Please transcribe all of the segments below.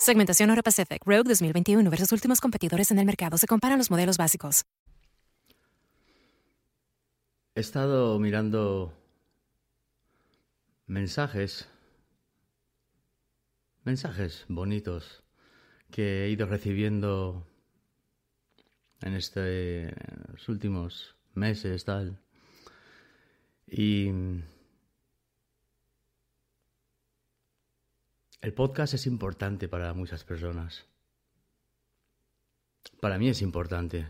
Segmentación Euro Pacific Rogue 2021 versus últimos competidores en el mercado. Se comparan los modelos básicos. He estado mirando mensajes, mensajes bonitos que he ido recibiendo en estos últimos meses, tal. Y el podcast es importante para muchas personas. Para mí es importante.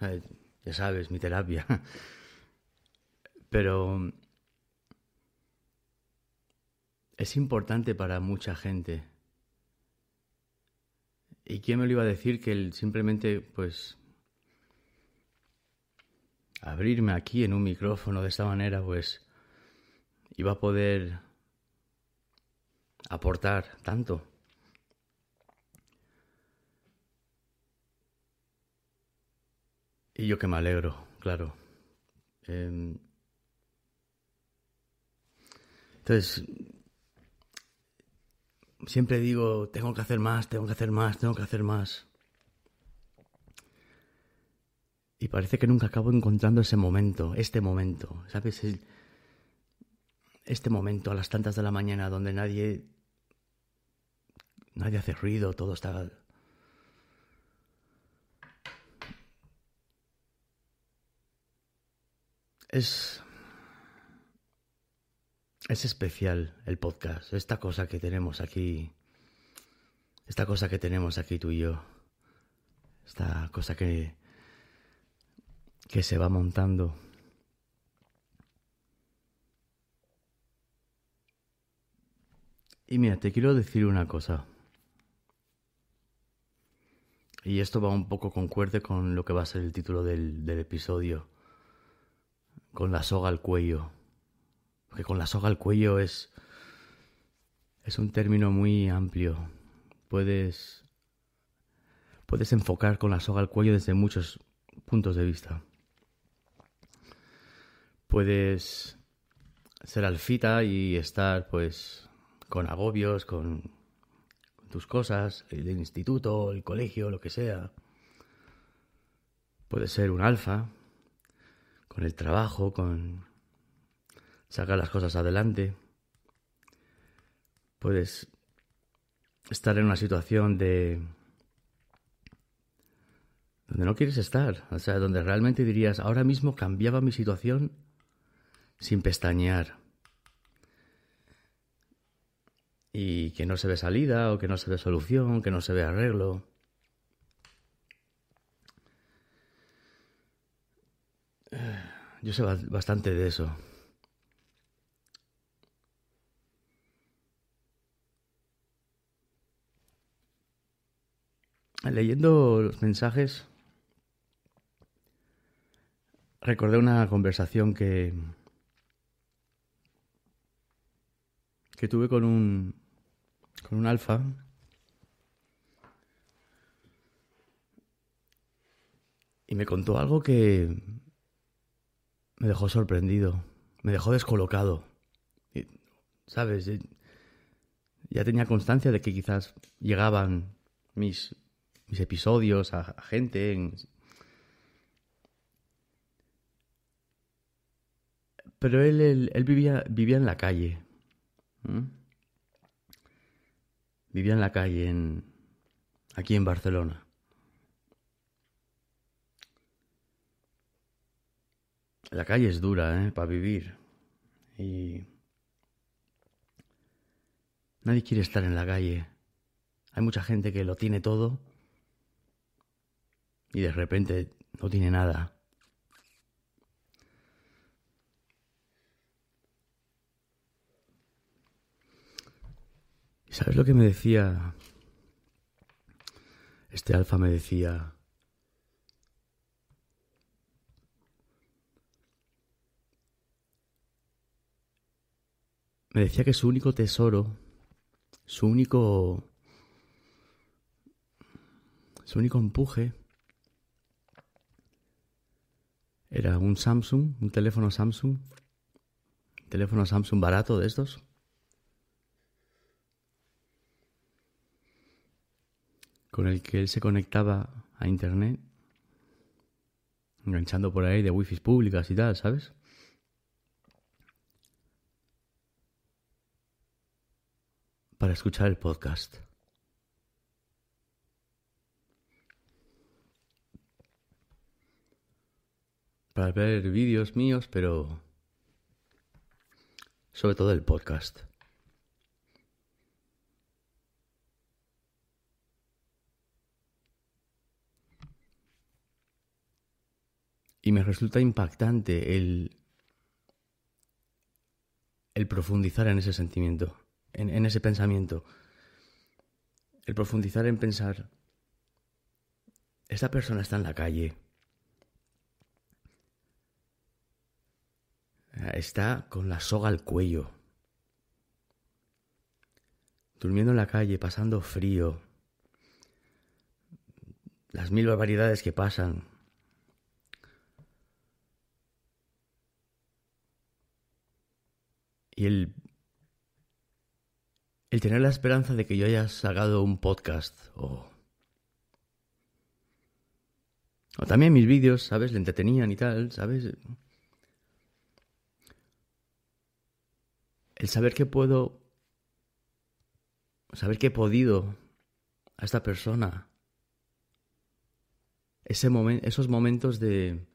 Eh, Ya sabes, mi terapia. Pero es importante para mucha gente. ¿Y quién me lo iba a decir que simplemente, pues, abrirme aquí en un micrófono de esta manera, pues, iba a poder aportar tanto? Y yo que me alegro, claro. Em, entonces, siempre digo, tengo que hacer más, tengo que hacer más, tengo que hacer más. Y parece que nunca acabo encontrando ese momento, este momento, ¿sabes? Este momento a las tantas de la mañana donde nadie nadie hace ruido, todo está es es especial el podcast, esta cosa que tenemos aquí esta cosa que tenemos aquí tú y yo. Esta cosa que que se va montando. Y mira, te quiero decir una cosa. Y esto va un poco concuerde con lo que va a ser el título del, del episodio. Con la soga al cuello. Porque con la soga al cuello es. Es un término muy amplio. Puedes. Puedes enfocar con la soga al cuello desde muchos puntos de vista. Puedes ser alfita y estar pues con agobios, con, con tus cosas, el instituto, el colegio, lo que sea. Puedes ser un alfa con el trabajo, con sacar las cosas adelante. Puedes estar en una situación de donde no quieres estar, o sea, donde realmente dirías, ahora mismo cambiaba mi situación sin pestañear. Y que no se ve salida o que no se ve solución, que no se ve arreglo. Yo sé bastante de eso. Leyendo los mensajes, recordé una conversación que, que tuve con un, con un alfa y me contó algo que me dejó sorprendido, me dejó descolocado. ¿Sabes? Ya tenía constancia de que quizás llegaban mis mis episodios a, gente. Pero él, él, vivía, vivía en la calle. Vivía en la calle, en, aquí en Barcelona. La calle es dura, ¿eh? Para vivir. Y... Nadie quiere estar en la calle. Hay mucha gente que lo tiene todo y de repente no tiene nada. ¿Sabes lo que me decía? Este alfa me decía... Me decía que su único tesoro, su único... Su único empuje Era un Samsung, un teléfono Samsung, un teléfono Samsung barato de estos. Con el que él se conectaba a internet, enganchando por ahí de wifi públicas y tal, ¿sabes? Para escuchar el podcast. para ver vídeos míos, pero sobre todo el podcast. Y me resulta impactante el, profundizar en ese sentimiento, en, en ese pensamiento. El profundizar en pensar, esta persona está en la calle, está con la soga al cuello, durmiendo en la calle, pasando frío, las mil barbaridades que pasan. Y el, el tener la esperanza de que yo haya sacado un podcast o... O también mis vídeos, ¿sabes? Le entretenían y tal, ¿sabes? el saber que puedo, saber que he podido a esta persona, ese esos momentos de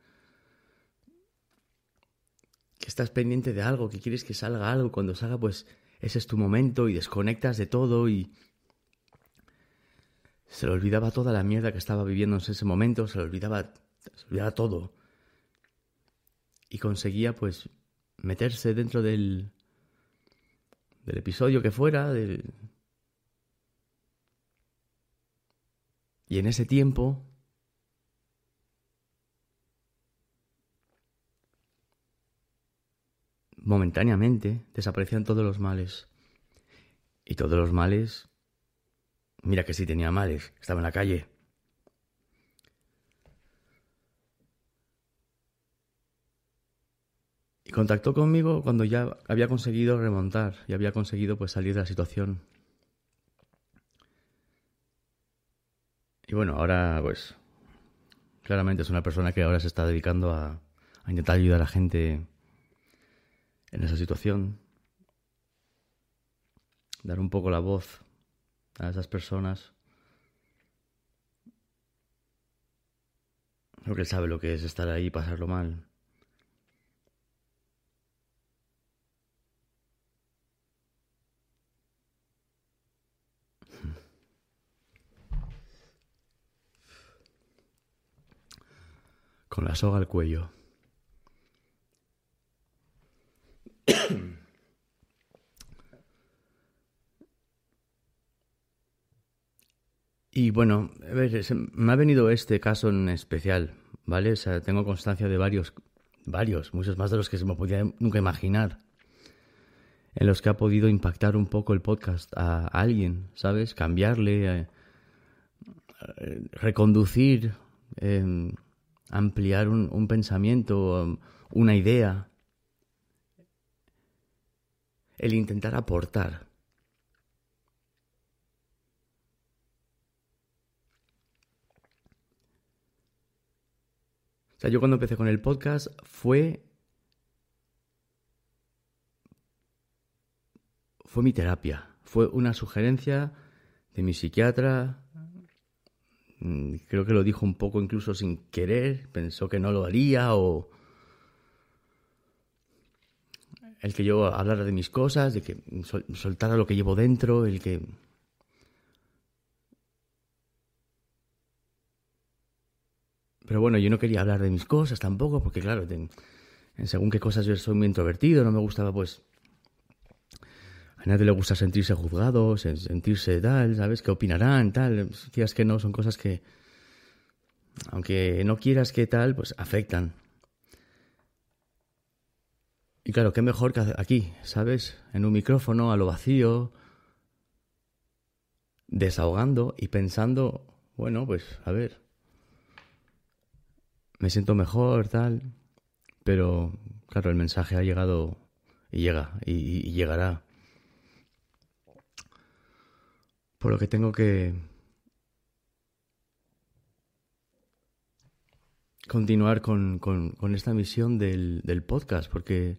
que estás pendiente de algo, que quieres que salga algo, cuando salga pues ese es tu momento y desconectas de todo y se le olvidaba toda la mierda que estaba viviendo en ese momento, se le olvidaba, se olvidaba todo. Y conseguía pues meterse dentro del, del episodio que fuera. Y en ese tiempo momentáneamente desaparecían todos los males. Y todos los males, mira que sí tenía males, estaba en la calle. Y contactó conmigo cuando ya había conseguido remontar y había conseguido pues salir de la situación. Y bueno, ahora pues claramente es una persona que ahora se está dedicando a, a intentar ayudar a la gente en esa situación. Dar un poco la voz a esas personas. Porque él sabe lo que es estar ahí y pasarlo mal. Con la soga al cuello. Y bueno, a ver, me ha venido este caso en especial, ¿vale? O sea, tengo constancia de varios, varios, muchos más de los que se me podía nunca imaginar, en los que ha podido impactar un poco el podcast a, alguien, ¿sabes? Cambiarle, eh, reconducir, em, ampliar un pensamiento, una idea, el intentar aportar. O sea, yo cuando empecé con el podcast fue... Fue mi terapia. Fue una sugerencia de mi psiquiatra. Mm, creo que lo dijo un poco incluso sin querer. Pensó que no lo haría o... El que yo hablara de mis cosas, de que soltara lo que llevo dentro, el que Pero bueno, yo no quería hablar de mis cosas tampoco, porque claro, en, según qué cosas yo soy muy introvertido, no me gustaba pues... A nadie le gusta sentirse juzgado, sentirse tal, ¿sabes? ¿Qué opinarán? Tal. Decías que no, son cosas que, aunque no quieras que tal, pues afectan. Y claro, qué mejor que aquí, ¿sabes? En un micrófono, a lo vacío, desahogando y pensando, bueno, pues a ver, me siento mejor, tal. Pero, claro, el mensaje ha llegado y llega y, llegará. Por lo que tengo que continuar con, con, esta misión del, del podcast, porque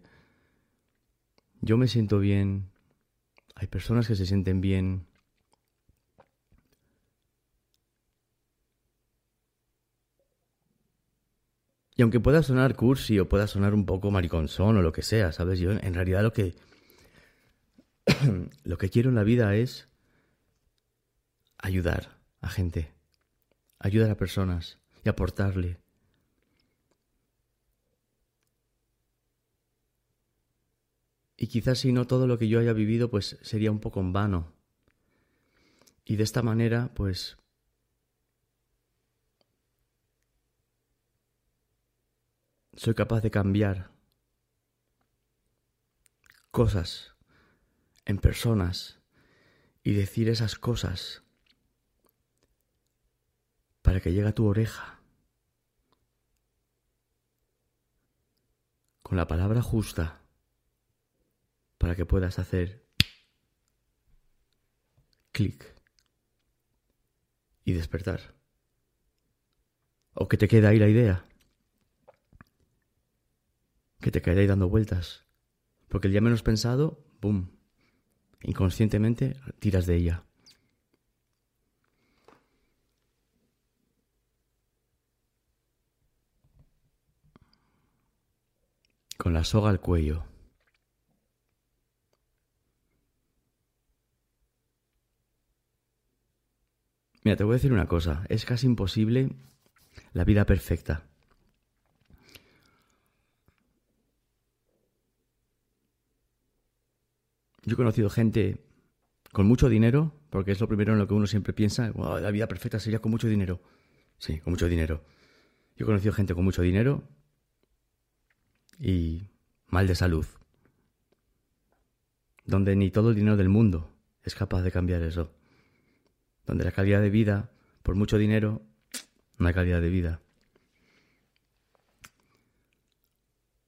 yo me siento bien, hay personas que se sienten bien, Y aunque pueda sonar cursi o pueda sonar un poco mariconzón o lo que sea, ¿sabes? Yo en realidad lo que lo que quiero en la vida es ayudar a gente, ayudar a personas y aportarle. Y quizás si no todo lo que yo haya vivido pues sería un poco en vano. Y de esta manera pues soy capaz de cambiar cosas en personas y decir esas cosas para que llegue a tu oreja con la palabra justa para que puedas hacer clic y despertar. O que te quede ahí la idea que te quedáis dando vueltas. Porque el día menos pensado, ¡boom! Inconscientemente tiras de ella. Con la soga al cuello. Mira, te voy a decir una cosa. Es casi imposible la vida perfecta. Yo he conocido gente con mucho dinero, porque es lo primero en lo que uno siempre piensa, la vida perfecta sería con mucho dinero. Sí, con mucho dinero. Yo he conocido gente con mucho dinero y mal de salud, donde ni todo el dinero del mundo es capaz de cambiar eso, donde la calidad de vida, por mucho dinero, hay calidad de vida.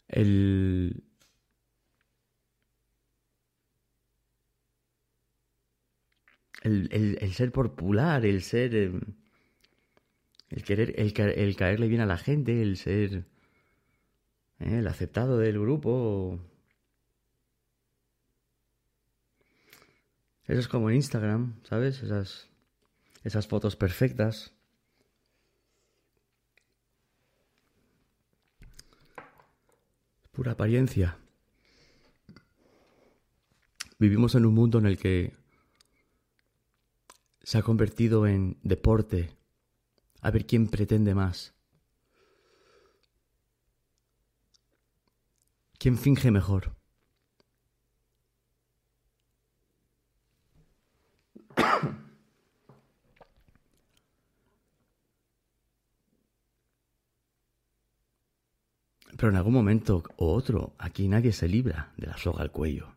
El el, ser popular, el ser... Em, el querer, el, el, caerle bien a la gente, el ser... Eh, el aceptado del grupo. Eso es como en Instagram, ¿sabes? Esas, esas fotos perfectas. Pura apariencia. Vivimos en un mundo en el que se ha convertido en deporte a ver quién pretende más. ¿Quién finge mejor? Pero en algún momento o otro, aquí nadie se libra de la soga al cuello.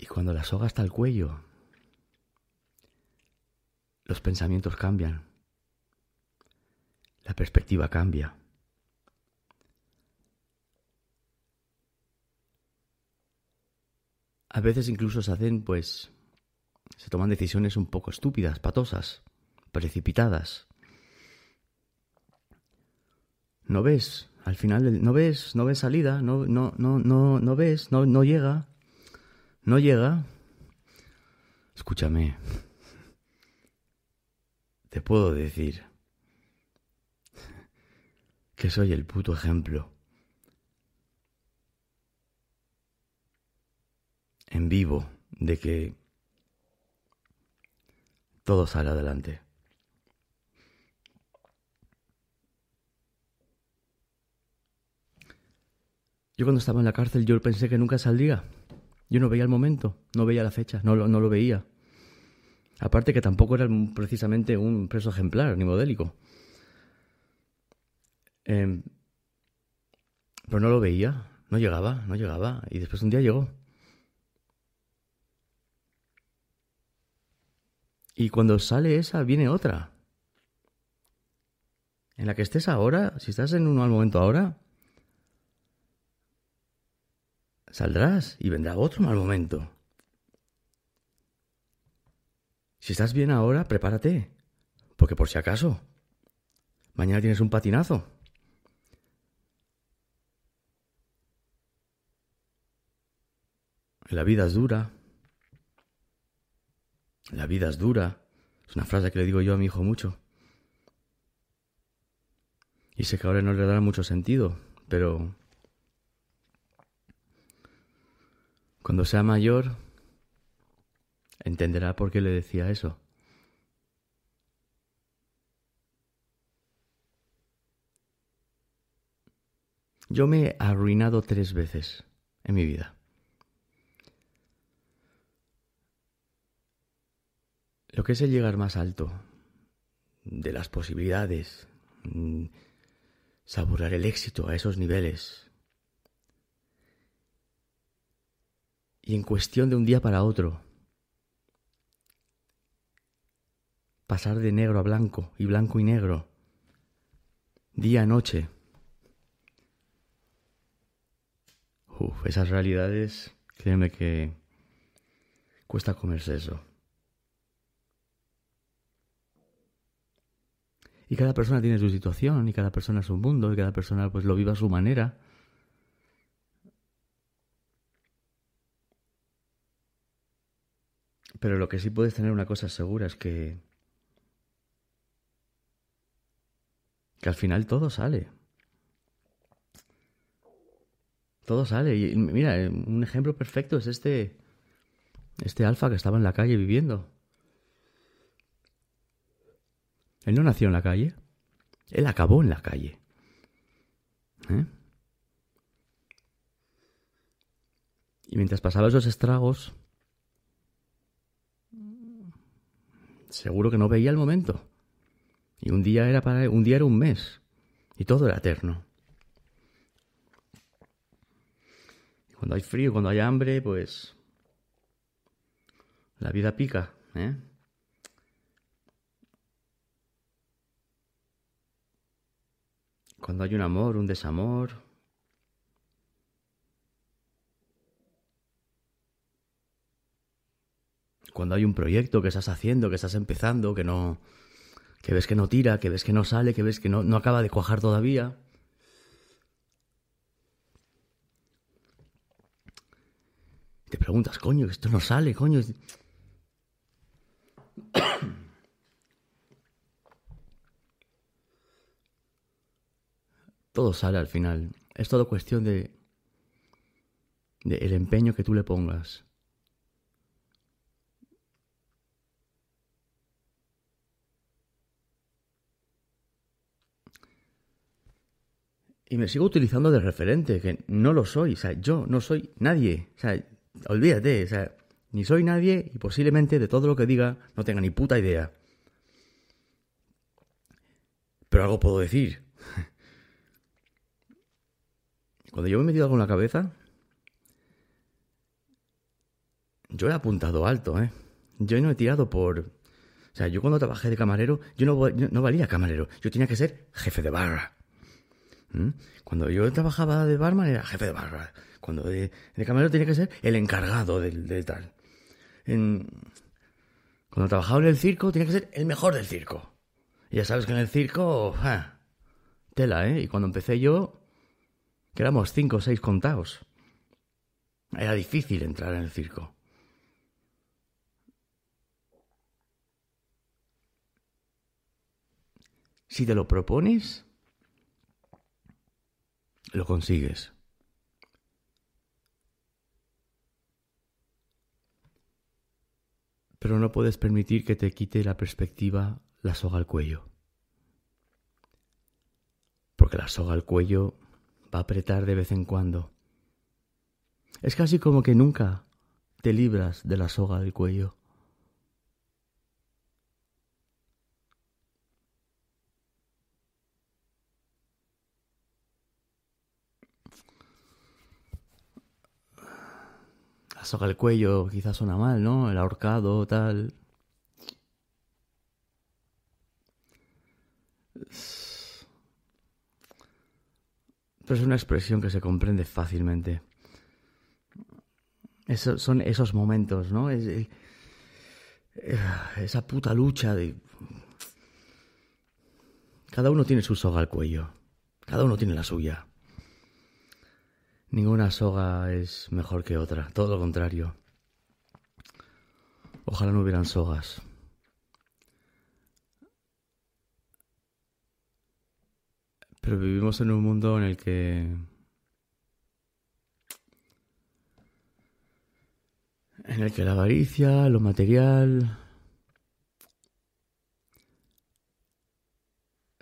Y cuando la soga está al cuello, los pensamientos cambian, la perspectiva cambia. A veces incluso se hacen, pues, se toman decisiones un poco estúpidas, patosas, precipitadas. No ves, al final, no ves, no ves salida, no, no, no, no, no ves, no, no llega, no llega. Escúchame. Te puedo decir que soy el puto ejemplo. En vivo de que todo sale adelante. Yo cuando estaba en la cárcel yo pensé que nunca saldría. Yo no veía el momento, no veía la fecha, no, no lo veía. Aparte que tampoco era precisamente un preso ejemplar ni modélico. Em, pero no lo veía, no llegaba, no llegaba. Y después un día llegó. Y cuando sale esa, viene otra. En la que estés ahora, si estás en un mal momento ahora, saldrás y vendrá otro mal momento. Si estás bien ahora, prepárate, porque por si acaso, mañana tienes un patinazo. La vida es dura. La vida es dura. Es una frase que le digo yo a mi hijo mucho. Y sé que ahora no le dará mucho sentido, pero Cuando sea mayor, entenderá por qué le decía eso. Yo me he arruinado tres veces en mi vida. Lo que es el llegar más alto de las posibilidades, mm, saborear el éxito a esos niveles, y en cuestión de un día para otro. Pasar de negro a blanco y blanco y negro. Día a noche. Uf, esas realidades, créeme que cuesta comerse eso. Y cada persona tiene su situación, y cada persona es un mundo, y cada persona pues lo vive a su manera. Pero lo que sí puedes tener una cosa segura es que. que al final todo sale. Todo sale. Y mira, un ejemplo perfecto es este. Este alfa que estaba en la calle viviendo. Él no nació en la calle. Él acabó en la calle. ¿Eh? Y mientras pasaba esos estragos, seguro que no veía el momento. Y un día era para un día era un mes y todo era eterno. Y cuando hay frío, cuando hay hambre, pues la vida pica, ¿eh? Cuando hay un amor, un desamor, cuando hay un proyecto que estás haciendo, que estás empezando, que no, que ves que no tira, que ves que no sale, que ves que no, no acaba de cuajar todavía. Te preguntas, coño, esto no sale, coño. Todo sale al final. Es todo cuestión de, de el empeño que tú le pongas. Y me sigo utilizando de referente, que no lo soy. O sea, yo no soy nadie. O sea, olvídate. O sea, ni soy nadie y posiblemente de todo lo que diga no tenga ni puta idea. Pero algo puedo decir. Cuando yo me he metido algo en la cabeza, yo he apuntado alto, ¿eh? Yo no he tirado por... O sea, yo cuando trabajé de camarero, yo no, no valía camarero, yo tenía que ser jefe de barra. ¿Mm? Cuando yo trabajaba de barman era jefe de barra. Cuando de, camarero tenía que ser el encargado de, tal. cuando trabajaba en el circo tenía que ser el mejor del circo. Y ya sabes que en el circo... tela, ¿eh? Y cuando empecé yo, que éramos cinco o seis contados. Era difícil entrar en el circo. Si te lo propones, lo consigues. Pero no puedes permitir que te quite la perspectiva la soga al cuello. Porque la soga al cuello va a apretar de vez en cuando. Es casi como que nunca te libras de la soga del cuello. La soga al cuello quizás suena mal, ¿no? El ahorcado, tal. Pero es una expresión que se comprende fácilmente. son esos momentos, ¿no? Esa puta lucha de... Cada uno tiene su soga al cuello. Cada uno tiene la suya. Ninguna soga es mejor que otra, todo lo contrario. Ojalá no hubieran sogas. Pero vivimos en un mundo en el que en el que la avaricia, lo material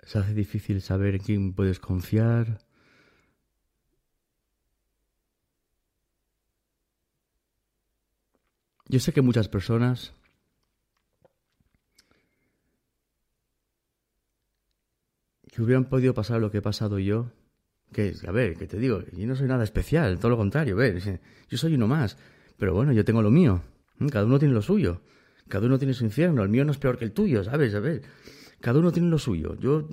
se hace difícil saber en quién puedes confiar. Yo sé que muchas personas que hubieran podido pasar lo que he pasado yo, que a ver, que te digo, yo no soy nada especial, todo lo contrario, ver, yo soy uno más, pero bueno, yo tengo lo mío, cada uno tiene lo suyo, cada uno tiene su infierno, el mío no es peor que el tuyo, ¿sabes? A ver, cada uno tiene lo suyo, yo,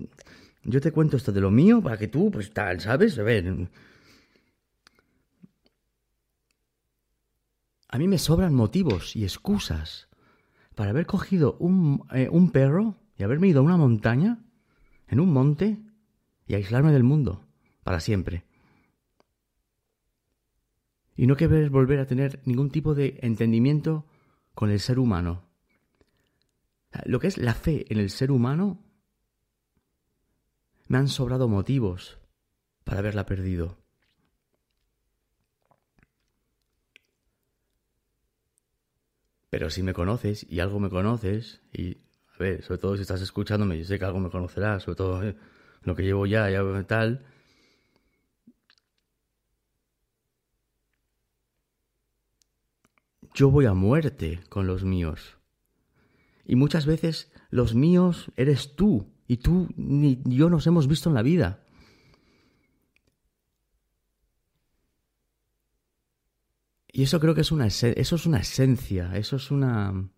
yo te cuento esto de lo mío para que tú, pues tal, ¿sabes? A ver, A mí me sobran motivos y excusas para haber cogido un, eh, un perro y haberme ido a una montaña, en un monte, y aislarme del mundo, para siempre. Y no querer volver a tener ningún tipo de entendimiento con el ser humano. Lo que es la fe en el ser humano, me han sobrado motivos para haberla perdido. Pero si me conoces y algo me conoces, y a ver, sobre todo si estás escuchándome, yo sé que algo me conocerás, sobre todo eh, lo que llevo ya, ya tal. Yo voy a muerte con los míos. Y muchas veces los míos eres tú, y tú ni yo nos hemos visto en la vida. Y eso creo que es una, eso es una esencia, eso es una...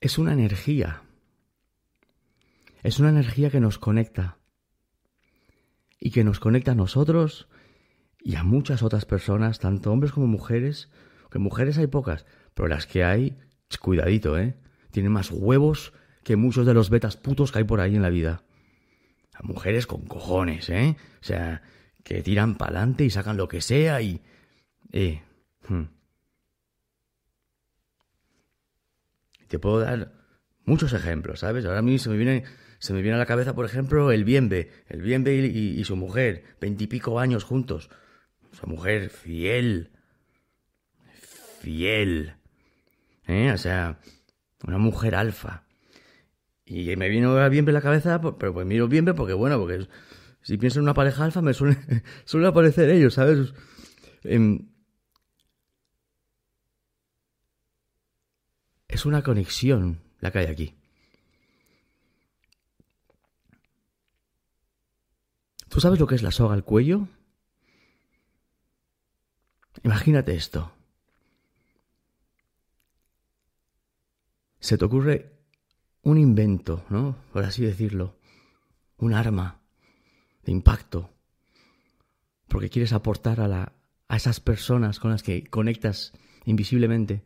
Es una energía. Es una energía que nos conecta. Y que nos conecta a nosotros y a muchas otras personas, tanto hombres como mujeres, que mujeres hay pocas, pero las que hay, cuidadito, ¿eh? Tienen más huevos que muchos de los betas putos que hay por ahí en la vida. A mujeres con cojones, ¿eh? O sea, que tiran para adelante y sacan lo que sea y... Eh. Hmm. Te puedo dar muchos ejemplos, ¿sabes? Ahora mismo se me viene, se me viene a la cabeza, por ejemplo, el Bienve. El Bienve y, y su mujer, veintipico años juntos. Su mujer fiel. Fiel. ¿Eh? O sea, una mujer alfa. Y me vino a Bienve la cabeza, pero pues miro Bienve porque, bueno, porque si pienso en una pareja alfa me suele, suele aparecer ellos, ¿sabes? Em, es una conexión la que hay aquí. ¿Tú sabes lo que es la soga al cuello? Imagínate esto. Se te ocurre un invento, ¿no? Por así decirlo. Un arma de impacto. Porque quieres aportar a, la, a esas personas con las que conectas invisiblemente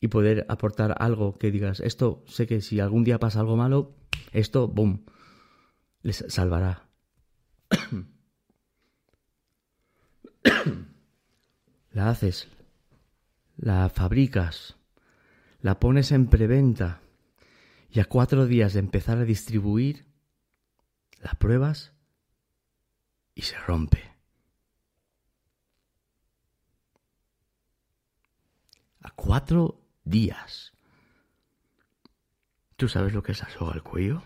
y poder aportar algo que digas, esto sé que si algún día pasa algo malo, esto, boom, les salvará. la haces, la fabricas, la pones en preventa y a cuatro días de empezar a distribuir, la pruebas y se rompe. A cuatro días. ¿Tú sabes lo que es la soga al cuello?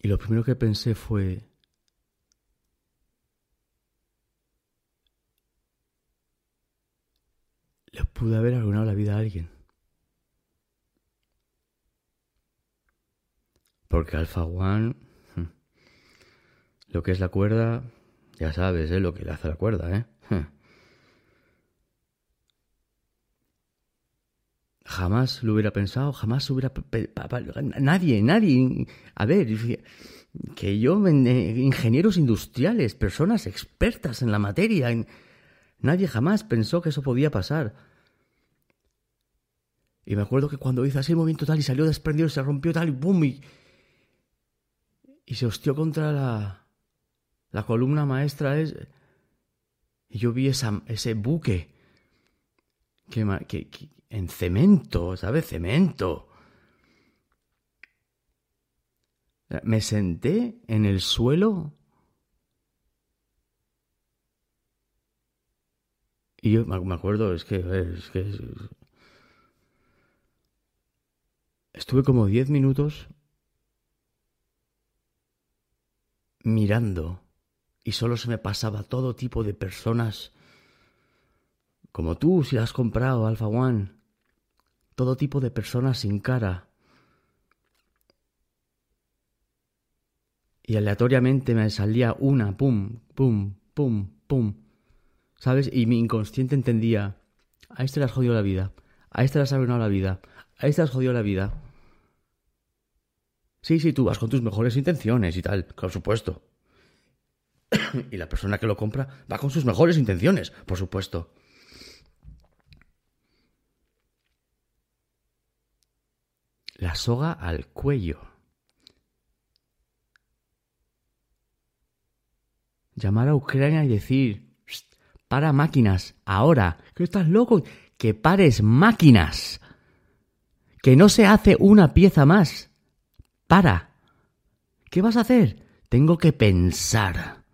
Y lo primero que pensé fue, pude haber arruinado la vida a alguien. Porque Alpha One, hmm, lo que es la cuerda, ya sabes, ¿eh? Lo que le hace la cuerda, ¿eh? Hmm. Jamás lo hubiera pensado, jamás hubiera... Nadie, nadie... A ver, que yo, eh, ingenieros industriales, personas expertas en la materia, nadie jamás pensó que eso podía pasar. Y me acuerdo que cuando hizo así el movimiento tal y salió desprendido, se rompió tal y boom, y, y se hostió contra la, la columna maestra. Es, y yo vi ese buque que, que, en cemento, ¿sabes? Cemento. Me senté en el suelo y yo me acuerdo, es que, es que estuve como diez minutos mirando y solo se me pasaba todo tipo de personas como tú si has comprado Alpha One, todo tipo de personas sin cara. Y aleatoriamente me salía una, pum, pum, pum, pum. ¿Sabes? Y mi inconsciente entendía, a este le has jodido la vida, a este le has arruinado la vida, a este le has jodido la vida. Sí, sí, tú vas con tus mejores intenciones y tal, por supuesto. y la persona que lo compra va con sus mejores intenciones, por supuesto. La soga al cuello. Llamar a Ucrania y decir, para máquinas, ahora, que estás loco, que pares máquinas, que no se hace una pieza más. Para. ¿Qué vas a hacer? Tengo que pensar.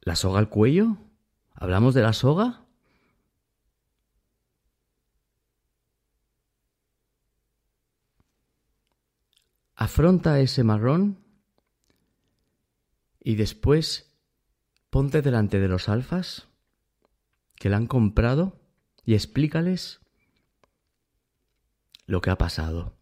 ¿La soga al cuello? ¿Hablamos de la soga? Afronta ese marrón y después ponte delante de los alfas que la han comprado y explícales lo que ha pasado.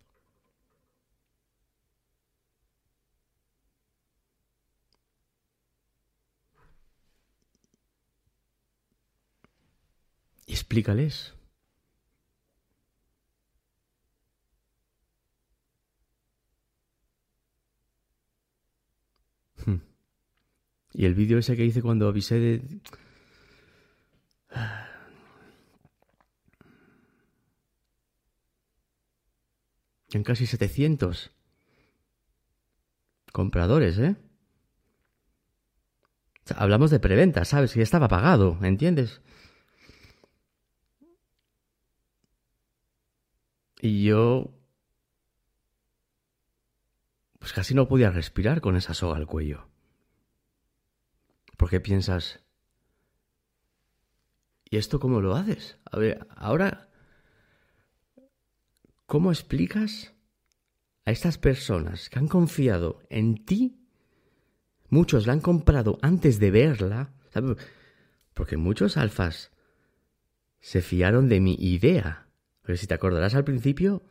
Y explícales. Hmm. Y el vídeo ese que hice cuando avisé de... En casi 700 compradores, ¿eh? hablamos de preventa, ¿sabes? Que estaba pagado, ¿entiendes? Y yo... Pues casi no podía respirar con esa soga al cuello. Porque piensas... ¿Y esto cómo lo haces? A ver, ahora... ¿Cómo explicas a estas personas que han confiado en ti? Muchos la han comprado antes de verla. Porque muchos alfas se fiaron de mi idea. Pero si te acordarás al principio,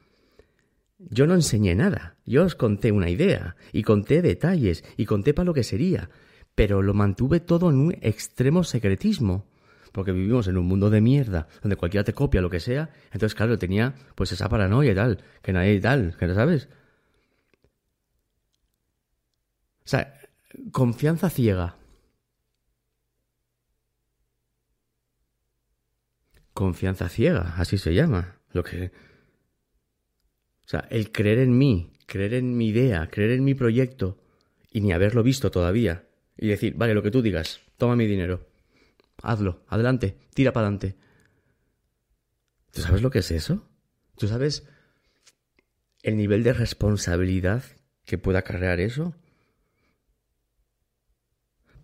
yo no enseñé nada. Yo os conté una idea y conté detalles y conté para lo que sería. Pero lo mantuve todo en un extremo secretismo. Porque vivimos en un mundo de mierda, donde cualquiera te copia lo que sea. Entonces, claro, tenía pues esa paranoia y tal, que nadie tal, que no sabes. O sea, confianza ciega. Confianza ciega, así se llama. Lo que. O sea, el creer en mí, creer en mi idea, creer en mi proyecto y ni haberlo visto todavía. Y decir, vale, lo que tú digas, toma mi dinero. Hazlo, adelante, tira para adelante. ¿Tú sabes lo que es eso? ¿Tú sabes el nivel de responsabilidad que pueda acarrear eso?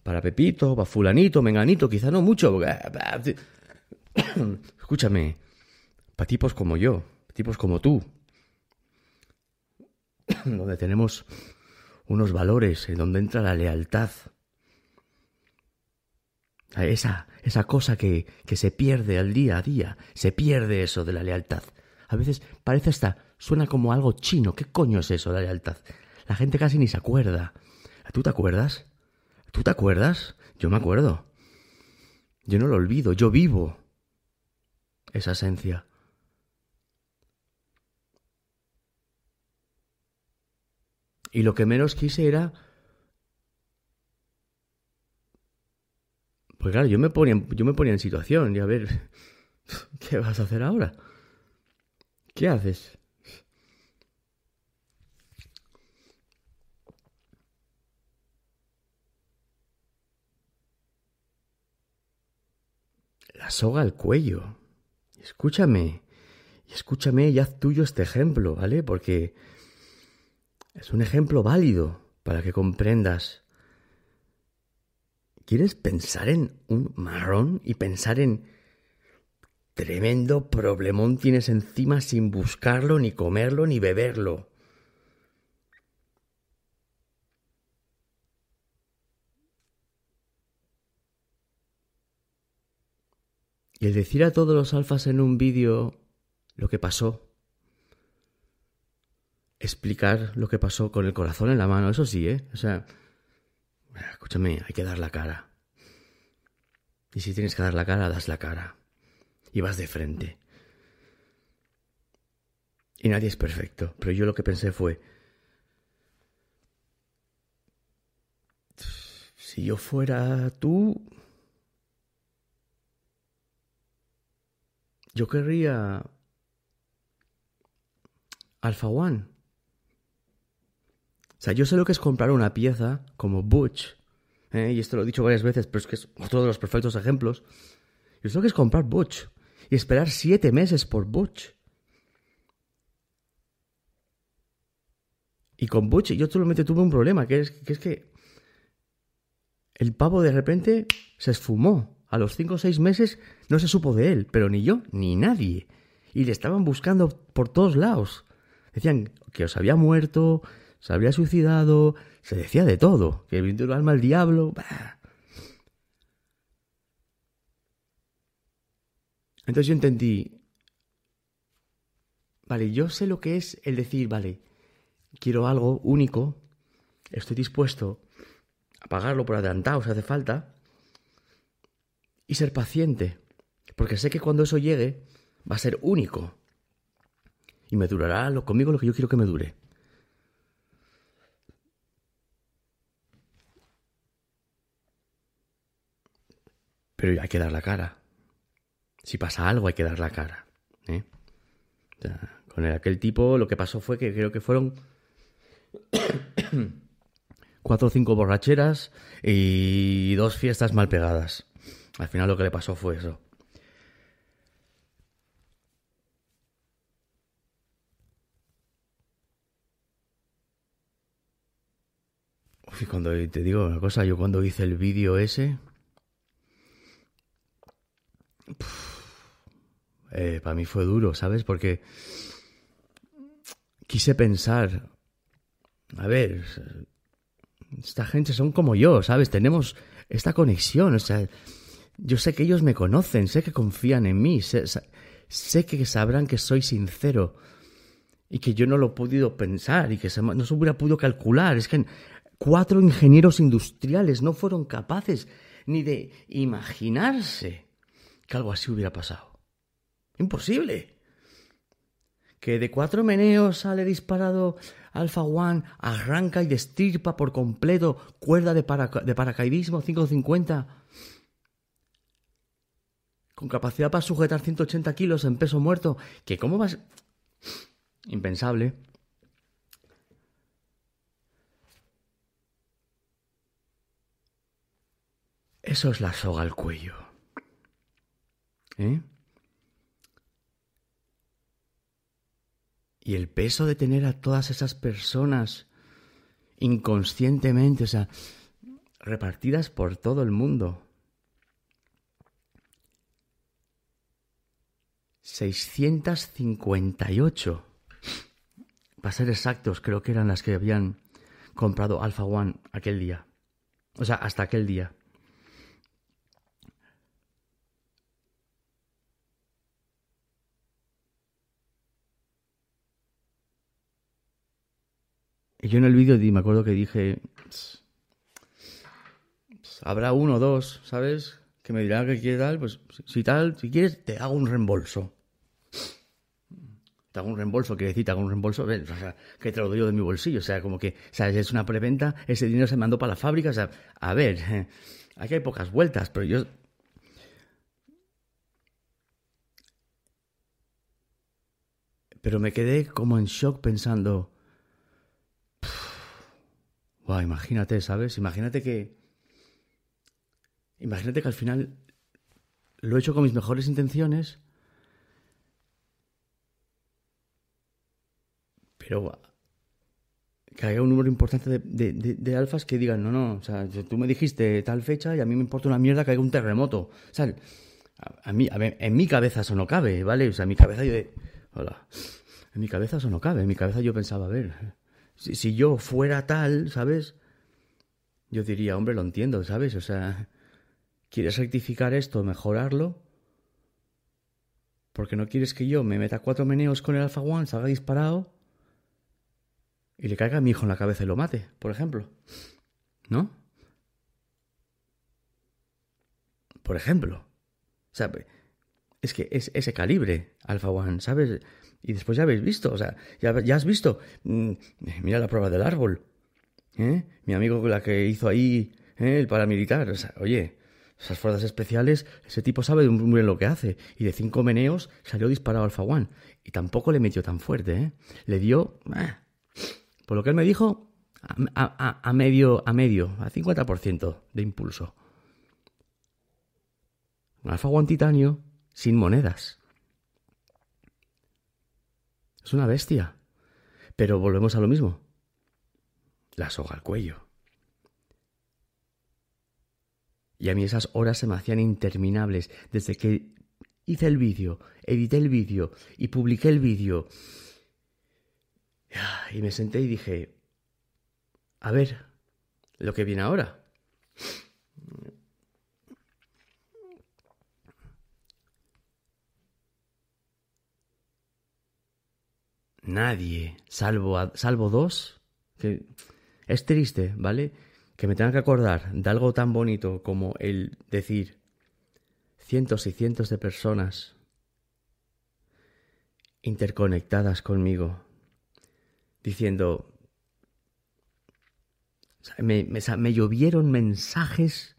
Para Pepito, para Fulanito, Menganito, quizá no mucho. Escúchame, para tipos como yo, tipos como tú, donde tenemos unos valores, en donde entra la lealtad. Esa, esa cosa que, que se pierde al día a día, se pierde eso de la lealtad. A veces parece hasta, suena como algo chino. ¿Qué coño es eso, la lealtad? La gente casi ni se acuerda. ¿Tú te acuerdas? ¿Tú te acuerdas? Yo me acuerdo. Yo no lo olvido, yo vivo esa esencia. Y lo que menos quise era... Pues claro, yo me ponía, yo me ponía en situación y a ver, ¿qué vas a hacer ahora? ¿Qué haces? La soga al cuello. Escúchame, escúchame y haz tuyo este ejemplo, ¿vale? Porque es un ejemplo válido para que comprendas. ¿Quieres pensar en un marrón y pensar en tremendo problemón tienes encima sin buscarlo, ni comerlo, ni beberlo? Y el decir a todos los alfas en un vídeo lo que pasó explicar lo que pasó con el corazón en la mano, eso sí, ¿eh? O sea, escúchame, hay que dar la cara. Y si tienes que dar la cara, das la cara. Y vas de frente. Y nadie es perfecto, pero yo lo que pensé fue, si yo fuera tú, yo querría Alpha One. Yo sé lo que es comprar una pieza como Butch, ¿eh? y esto lo he dicho varias veces, pero es que es otro de los perfectos ejemplos. Yo sé lo que es comprar Butch y esperar siete meses por Butch. Y con Butch yo solamente tuve un problema, que es, que es que el pavo de repente se esfumó. A los cinco o seis meses no se supo de él, pero ni yo ni nadie. Y le estaban buscando por todos lados. Decían que os había muerto, se habría suicidado, se decía de todo, que vendió el alma al diablo. Entonces yo entendí, vale, yo sé lo que es el decir, vale, quiero algo único, estoy dispuesto a pagarlo por adelantado si hace falta, y ser paciente, Porque sé que cuando eso llegue va a ser único. Y me durará lo, conmigo lo que yo quiero que me dure. Pero hay que dar la cara. Si pasa algo hay que dar la cara. ¿eh? con aquel tipo lo que pasó fue que creo que fueron cuatro o cinco borracheras y dos fiestas mal pegadas. Al final lo que le pasó fue eso. Uf, cuando te digo una cosa, yo cuando hice el vídeo ese, eh, para mí fue duro, ¿sabes? Porque quise pensar, a ver, esta gente son como yo, ¿sabes? Tenemos esta conexión, o sea, yo sé que ellos me conocen, sé que confían en mí, sé, sé que sabrán que soy sincero y que yo no lo he podido pensar y que no se hubiera podido calcular. Es que cuatro ingenieros industriales no fueron capaces ni de imaginarse que algo así hubiera pasado. Imposible. Que de cuatro meneos sale disparado Alpha One, arranca y destirpa por completo cuerda de, paracaidismo 550 con capacidad para sujetar 180 kilos en peso muerto, que cómo vas... Impensable. Eso es la soga al cuello. Y el peso de tener a todas esas personas inconscientemente, o sea, repartidas por todo el mundo. 658. Para ser exactos, creo que eran las que habían comprado Alpha One aquel día. O sea, hasta aquel día. Yo en el vídeo me acuerdo que dije, habrá uno o dos, ¿sabes? Que me dirán que quiere tal, pues si tal, si quieres, te hago un reembolso. Te hago un reembolso, quiere decir, te hago un reembolso, o sea, que te lo doy yo de mi bolsillo, o sea, como que, sea, es una preventa, ese dinero se mandó para la fábrica, o sea, a ver, aquí hay pocas vueltas, pero yo... Pero me quedé como en shock pensando, Wow, imagínate, ¿sabes? Imagínate que. Imagínate que al final lo he hecho con mis mejores intenciones. Pero que haya un número importante de, alfas que digan, no, no, o sea, tú me dijiste tal fecha y a mí me importa una mierda que haya un terremoto. O sea, a, mí, a ver, en mi cabeza eso no cabe, ¿vale? O sea, en mi cabeza yo. Hola. En mi cabeza eso no cabe, en mi cabeza yo pensaba, a ver, si, yo fuera tal, ¿sabes? Yo diría, hombre, lo entiendo, ¿sabes? O sea, ¿quieres rectificar esto, mejorarlo? Porque no quieres que yo me meta cuatro meneos con el Alpha One, salga disparado y le caiga a mi hijo en la cabeza y lo mate, por ejemplo. ¿No? Por ejemplo. O sea, es que es ese calibre, Alpha One, ¿sabes? Y después ya habéis visto, o sea, ya, has visto, mm, mira la prueba del árbol, ¿eh? Mi amigo la que hizo ahí, ¿eh? el paramilitar, o sea, oye, esas fuerzas especiales, ese tipo sabe muy bien lo que hace. Y de cinco meneos salió disparado Alfa One. Y tampoco le metió tan fuerte, ¿eh? Le dio, por lo que él me dijo, a, a medio, a medio, a 50% de impulso. Un Alfa One titanio sin monedas. Es una bestia. Pero volvemos a lo mismo. La soga al cuello. Y a mí esas horas se me hacían interminables desde que hice el vídeo, edité el vídeo y publiqué el vídeo. Y me senté y dije, a ver, lo que viene ahora. Nadie, salvo, salvo dos, que es triste, ¿vale? Que me tenga que acordar de algo tan bonito como el decir cientos y cientos de personas interconectadas conmigo, diciendo, me, me, llovieron mensajes,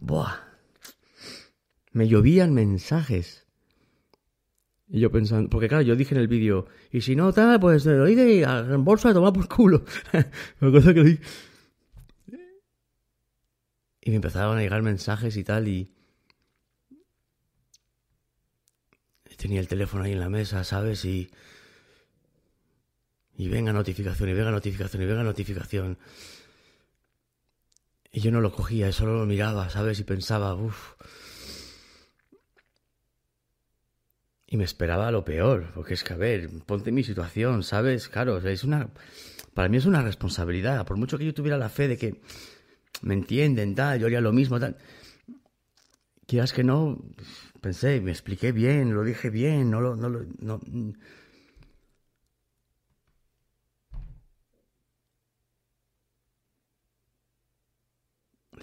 Buah, me llovían mensajes. Y yo pensando, porque claro, yo dije en el vídeo, y si no tal, pues lo dije y al reembolso a tomar por culo. que Y me empezaron a llegar mensajes y tal, y. Tenía el teléfono ahí en la mesa, ¿sabes? Y. Y venga notificación, y venga notificación, y venga notificación. Y yo no lo cogía, solo lo miraba, ¿sabes? Y pensaba, uff. Y me esperaba lo peor, porque es que, a ver, ponte mi situación, ¿sabes? Claro, es una. Para mí es una responsabilidad, por mucho que yo tuviera la fe de que me entienden, tal, yo haría lo mismo, tal. Quieras que no, pensé, me expliqué bien, lo dije bien, no lo, no lo, no.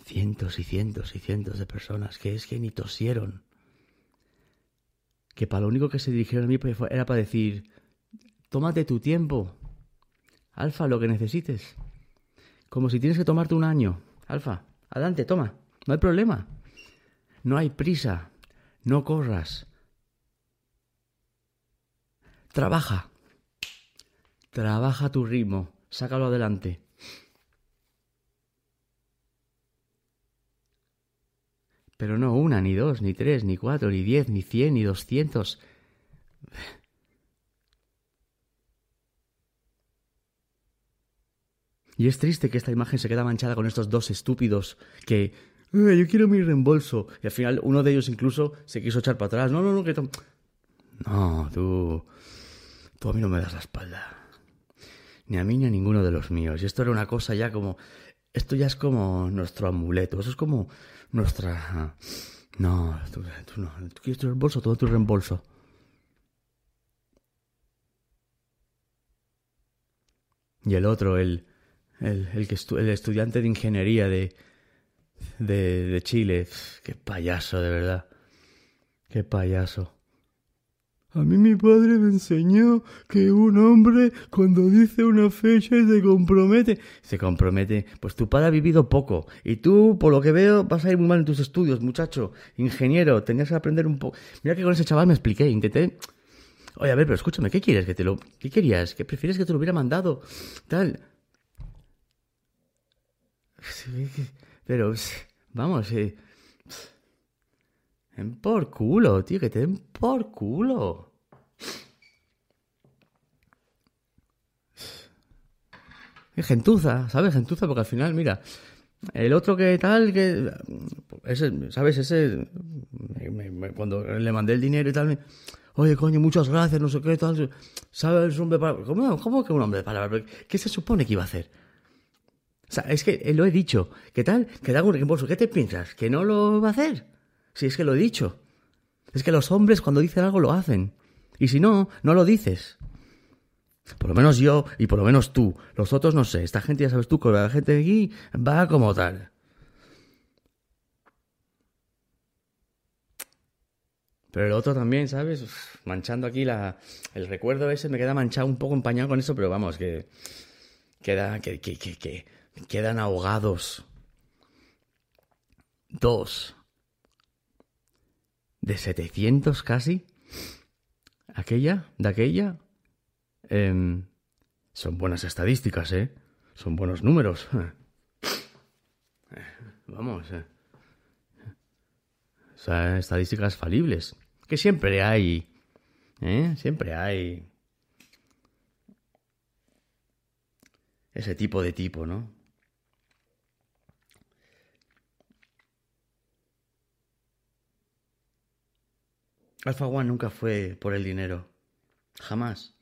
Cientos y cientos y cientos de personas que es que ni tosieron. Que para lo único que se dirigieron a mí pues, era para decir, tómate tu tiempo. Alfa, lo que necesites. Como si tienes que tomarte un año. Alfa, adelante, toma, no hay problema. No hay prisa, no corras. Trabaja. Trabaja tu ritmo, sácalo adelante. Pero no una, ni dos, ni tres, ni cuatro, ni diez, ni cien, ni doscientos. Y es triste que esta imagen se queda manchada con estos dos estúpidos que... yo quiero mi reembolso. Y al final uno de ellos incluso se quiso echar para atrás. No, no, no, que... No, tú... Tú a mí no me das la espalda. Ni a mí ni a ninguno de los míos. Y esto era una cosa ya como... Esto ya es como nuestro amuleto. Eso es como nuestra... No, tú, no. ¿Tú quieres tu reembolso? Todo tu reembolso. Y el otro, el el, el, que el estudiante de ingeniería de, de, de Chile. Qué payaso, de verdad. Qué payaso. A mí mi padre me enseñó que un hombre cuando dice una fecha se compromete, se compromete, pues tu padre ha vivido poco y tú, por lo que veo, vas a ir muy mal en tus estudios, muchacho, ingeniero, tenías que aprender un poco. Mira que con ese chaval me expliqué, intenté, oye, a ver, pero escúchame, ¿qué quieres que te lo, qué querías? ¿Qué prefieres que te lo hubiera mandado? Tal. Pero, vamos, eh, en por culo, tío, que te den por culo. gentuza, ¿sabes? Gentuza, porque al final, mira, el otro que tal, que. Ese, ¿sabes? Ese. cuando le mandé el dinero y tal, me, oye, coño, muchas gracias, no sé qué, tal. ¿Sabes? Un hombre. ¿Cómo, ¿Cómo que un hombre para? ¿Qué se supone que iba a hacer? O sea, es que lo he dicho. ¿Qué tal? Que da un reembolso. ¿Qué te piensas? ¿Que no lo va a hacer? Si es que lo he dicho. Es que los hombres cuando dicen algo lo hacen. Y si no, no lo dices. Por lo menos yo y por lo menos tú. Los otros no sé. Esta gente ya sabes tú que la gente de aquí va como tal. Pero el otro también, ¿sabes? manchando aquí la... El recuerdo ese me queda manchado un poco empañado con eso, pero vamos, que... Queda... Que, que, que, que quedan ahogados. Dos. De 700 casi. Aquella, de aquella. Em, son buenas estadísticas, ¿eh? Son buenos números. Vamos, ¿eh? Estadísticas falibles. Que siempre hay. ¿Eh? Siempre hay. Ese tipo de tipo, ¿no? Alpha One nunca fue por el dinero. Jamás.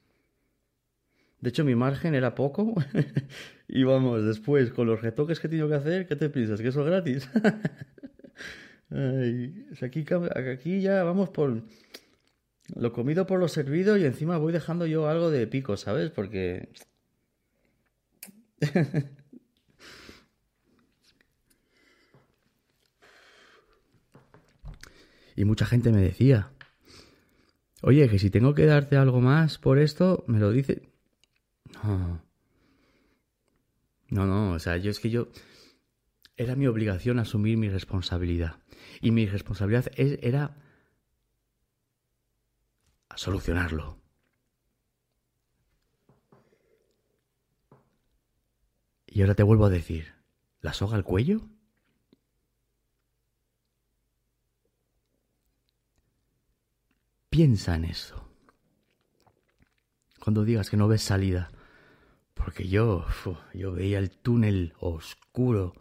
De hecho, mi margen era poco. y vamos, después, con los retoques que he tenido que hacer, ¿qué te piensas? ¿Que eso es gratis? aquí, aquí ya vamos por lo comido por lo servido y encima voy dejando yo algo de pico, ¿sabes? Porque... Y mucha gente me decía, oye, que si tengo que darte algo más por esto, me lo dice. No. No, no, o sea, yo es que yo... Era mi obligación asumir mi responsabilidad. Y mi responsabilidad era solucionarlo. Y ahora te vuelvo a decir, ¿la soga al cuello? Piensa en eso. Cuando digas que no ves salida. Porque yo, yo veía el túnel oscuro.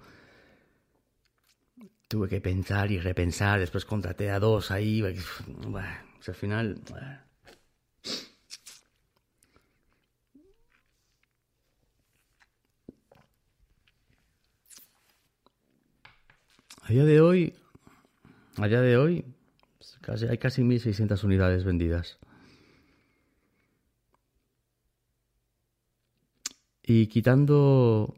Tuve que pensar y repensar. Después contraté a dos ahí. Bueno, al final... A día de hoy, a día de hoy, casi, hay casi 1.600 unidades vendidas. Y quitando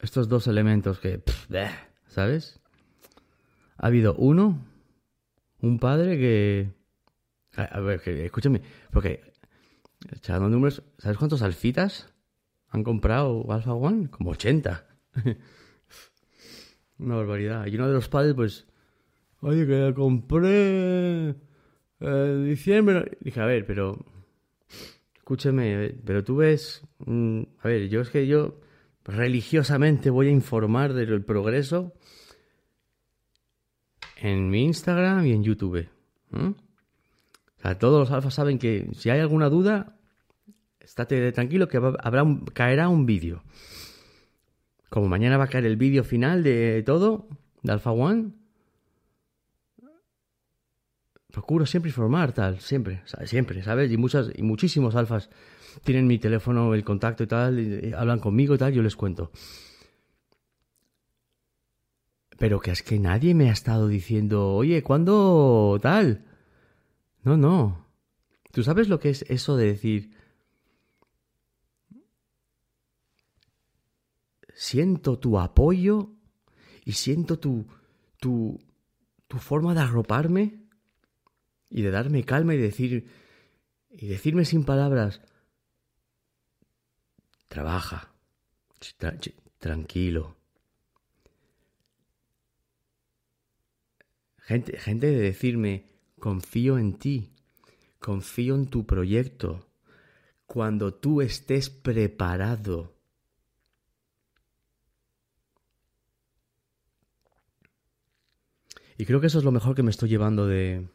estos dos elementos que, ¿sabes? Ha habido uno, un padre que... A, ver, que, escúchame, porque echando números, ¿sabes cuántos alfitas han comprado Alpha One? Como 80. Una barbaridad. Y uno de los padres, pues, oye, que la compré en diciembre. Dije, a ver, pero, escúcheme, pero tú ves, mm, a ver, yo es que yo religiosamente voy a informar del progreso en mi Instagram y en YouTube. O sea, todos los alfas saben que si hay alguna duda, estate tranquilo que habrá caerá un vídeo. Como mañana va a caer el vídeo final de todo, de Alpha One, procuro siempre informar, tal, siempre, siempre, ¿sabes? Y muchas, y muchísimos alfas tienen mi teléfono, el contacto y tal, y hablan conmigo y tal, yo les cuento. Pero que es que nadie me ha estado diciendo, oye, ¿cuándo tal? No, no. ¿Tú sabes lo que es eso de decir, siento tu apoyo y siento tu, tu, tu forma de arroparme y de darme calma y decir y decirme sin palabras trabaja tranquilo gente gente de decirme confío en ti confío en tu proyecto. Cuando tú estés preparado Y creo que eso es lo mejor que me estoy llevando de,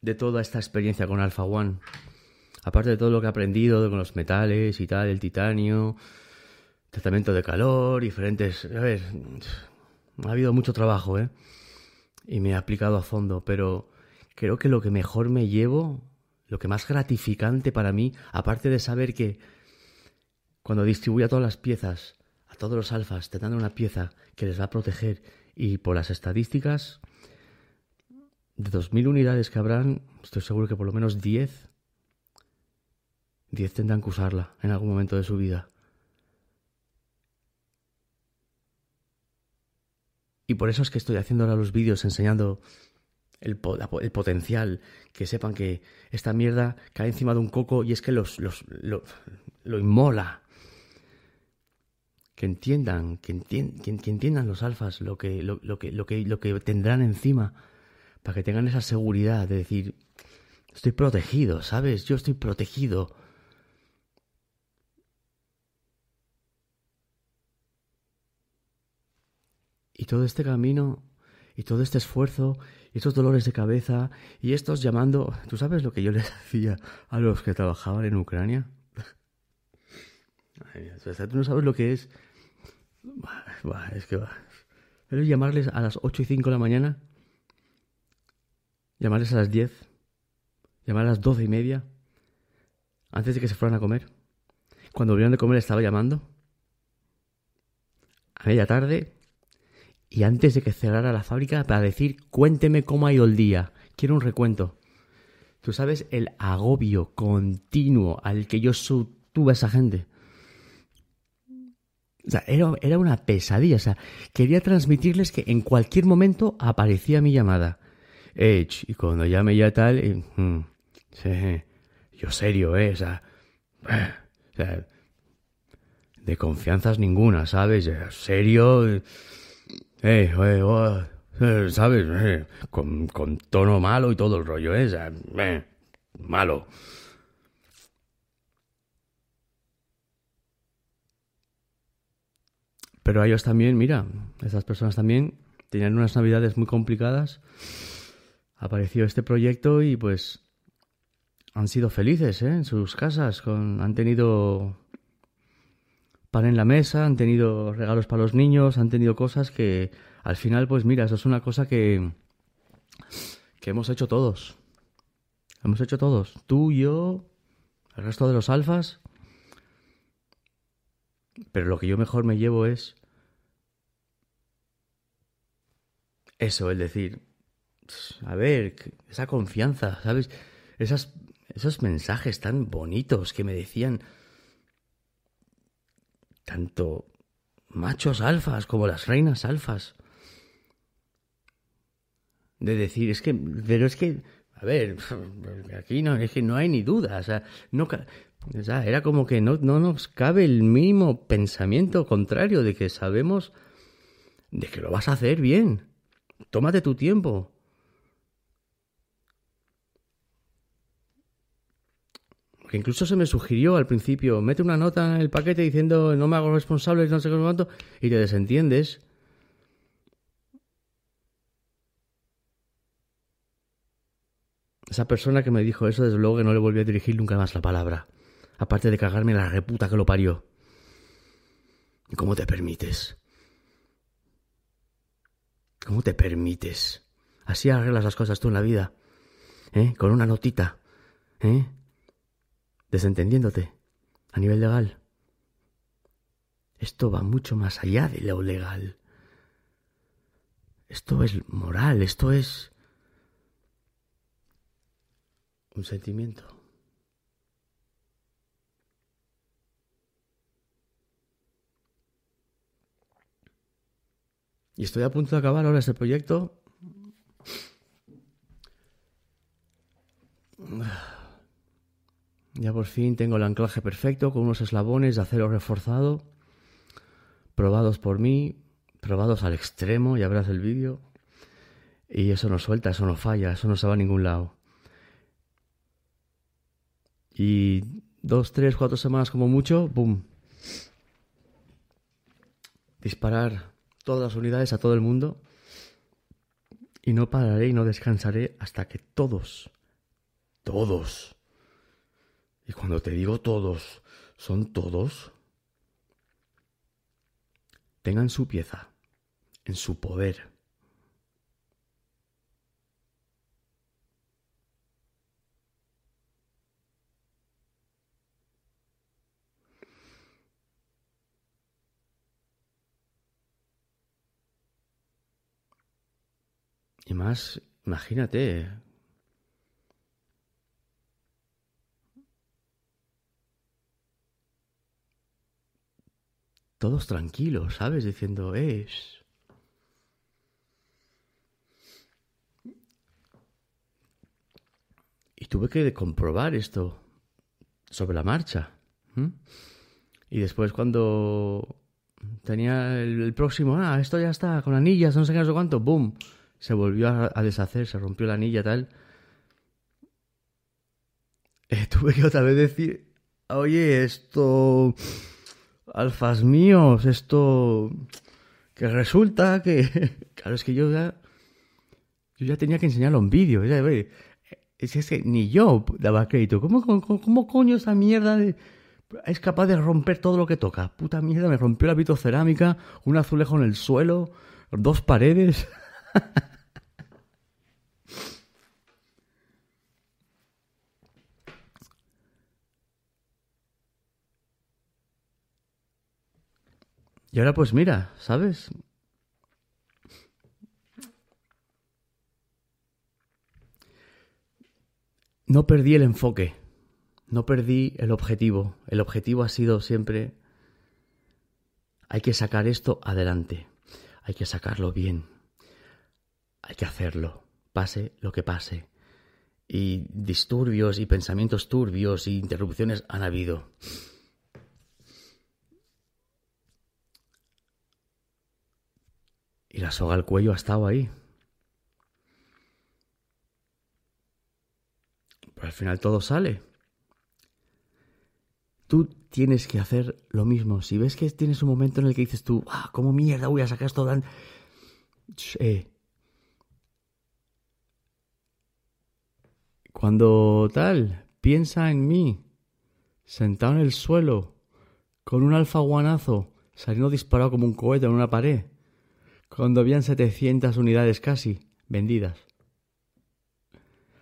de toda esta experiencia con Alpha One. Aparte de todo lo que he aprendido con los metales y tal, el titanio, tratamiento de calor, diferentes... A ver, ha habido mucho trabajo, ¿eh? Y me he aplicado a fondo, pero creo que lo que mejor me llevo, lo que más gratificante para mí, aparte de saber que cuando distribuya todas las piezas, a todos los alfas, te dan una pieza que les va a proteger y por las estadísticas, de 2.000 unidades que habrán, estoy seguro que por lo menos 10, 10 tendrán que usarla en algún momento de su vida. Y por eso es que estoy haciendo ahora los vídeos enseñando el, el, potencial, que sepan que esta mierda cae encima de un coco y es que los, los, lo, lo inmola que entiendan, que, entiendan los alfas lo que, lo, que, lo, que, lo que tendrán encima, para que tengan esa seguridad de decir, estoy protegido, ¿sabes? Yo estoy protegido. Y todo este camino, y todo este esfuerzo, y estos dolores de cabeza, y estos llamando, ¿tú sabes lo que yo les hacía a los que trabajaban en Ucrania? tú no sabes lo que es. es que va. Llamarles a las 8 y 5 de la mañana. Llamarles a las 10. Llamar a las 12 y media. Antes de que se fueran a comer. Cuando volvieron de comer estaba llamando. A media tarde. Y antes de que cerrara la fábrica para decir, cuénteme cómo ha ido el día. Quiero un recuento. Tú sabes el agobio continuo al que yo tuve a esa gente era, era una pesadilla. Quería transmitirles que en cualquier momento aparecía mi llamada. Edge, y cuando llame ya tal, y, mm, sí, yo serio, ¿eh? Eh, de confianzas ninguna, ¿sabes? Serio, eh, eh, oh, eh, ¿sabes? Eh, con, con, tono malo y todo el rollo, ¿eh? Eh, malo. Pero ellos también, mira, esas personas también tenían unas navidades muy complicadas. Apareció este proyecto y pues han sido felices ¿eh? en sus casas. Han tenido pan en la mesa, han tenido regalos para los niños, han tenido cosas que al final, pues mira, eso es una cosa que, que hemos hecho todos. Hemos hecho todos. Tú, yo, el resto de los alfas. Pero lo que yo mejor me llevo es eso, el decir, a ver, esa confianza, ¿sabes? Esas, esos mensajes tan bonitos que me decían tanto machos alfas como las reinas alfas. De decir, es que, pero es que, a ver, aquí no, es que no hay ni duda, o sea, no, era como que no, no nos cabe el mínimo pensamiento contrario de que sabemos de que lo vas a hacer bien. Tómate tu tiempo. Que incluso se me sugirió al principio, mete una nota en el paquete diciendo no me hago responsable, no sé qué cuánto, y te desentiendes. Esa persona que me dijo eso, desde luego que no le volví a dirigir nunca más la palabra. Aparte de cagarme la reputa que lo parió. ¿Y cómo te permites? ¿Cómo te permites? Así arreglas las cosas tú en la vida. ¿Eh? Con una notita. ¿Eh? Desentendiéndote. A nivel legal. Esto va mucho más allá de lo legal. Esto es moral, esto es un sentimiento. Y estoy a punto de acabar ahora este proyecto. Ya por fin tengo el anclaje perfecto con unos eslabones de acero reforzado, probados por mí, probados al extremo, ya verás el vídeo. Y eso no suelta, eso no falla, eso no se va a ningún lado. Y dos, tres, cuatro semanas como mucho, ¡boom! Disparar todas las unidades a todo el mundo y no pararé y no descansaré hasta que todos, todos, y cuando te digo todos, son todos, tengan su pieza en su poder. Y más, imagínate. Todos tranquilos, ¿sabes? Diciendo, es... Y tuve que comprobar esto sobre la marcha. Y después cuando tenía el, próximo, ah, esto ya está, con anillas, no sé qué, no sé cuánto, ¡boom! se volvió a, deshacer, se rompió la anilla tal. Eh, tuve que otra vez decir, oye, esto, alfas míos, esto, que resulta que, claro, es que yo ya, yo ya tenía que enseñarlo en vídeo, es, que ni yo daba crédito. ¿Cómo, cómo, coño esa mierda es capaz de romper todo lo que toca? Puta mierda, me rompió la cerámica, un azulejo en el suelo, dos paredes. Y ahora pues mira, ¿sabes? No perdí el enfoque, no perdí el objetivo. El objetivo ha sido siempre Hay que sacar esto adelante. Hay que sacarlo bien. Hay que hacerlo, pase lo que pase. Y disturbios y pensamientos turbios y interrupciones han habido. La soga al cuello ha estado ahí. Pero al final todo sale. Tú tienes que hacer lo mismo. Si ves que tienes un momento en el que dices tú, ah, ¿cómo mierda voy a sacar esto? Dan... Eh. Cuando tal, piensa en mí, sentado en el suelo, con un alfaguanazo, saliendo disparado como un cohete en una pared cuando habían 700 unidades casi vendidas.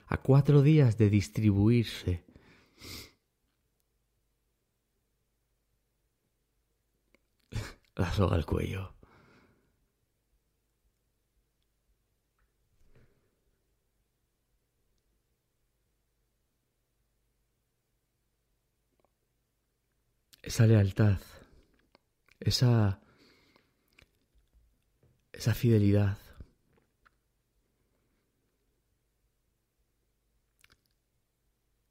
A cuatro días de distribuirse. La soga al cuello. Esa lealtad, esa esa fidelidad.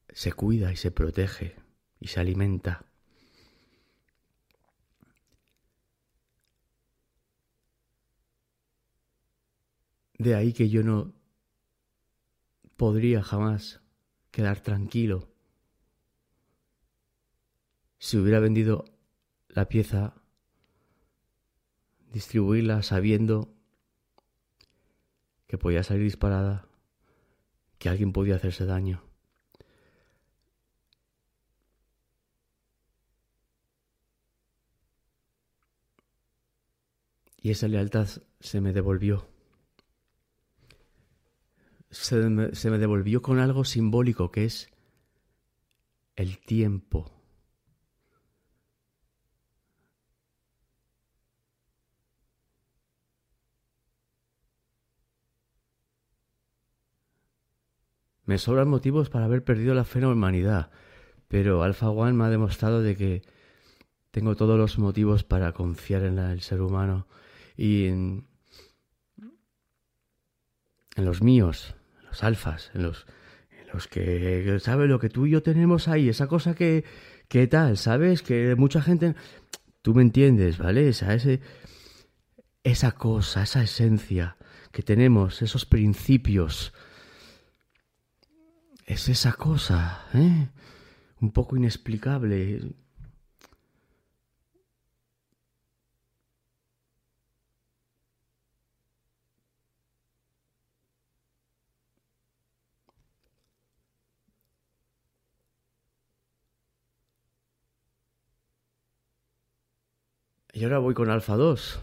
Se cuida y se protege y se alimenta. De ahí que yo no podría jamás quedar tranquilo si hubiera vendido la pieza distribuirla sabiendo que podía salir disparada, que alguien podía hacerse daño. Y esa lealtad se me devolvió. Se me, se me devolvió con algo simbólico que es el tiempo. Me sobran motivos para haber perdido la fe en la humanidad, pero Alpha One me ha demostrado de que tengo todos los motivos para confiar en el ser humano y en, los míos, los alfas, en los, en los que sabe lo que tú y yo tenemos ahí, esa cosa que, que tal, ¿sabes? Que mucha gente, tú me entiendes, ¿vale? Esa, ese, esa cosa, esa esencia que tenemos, esos principios es esa cosa, ¿eh? Un poco inexplicable. Y ahora voy con Alfa 2.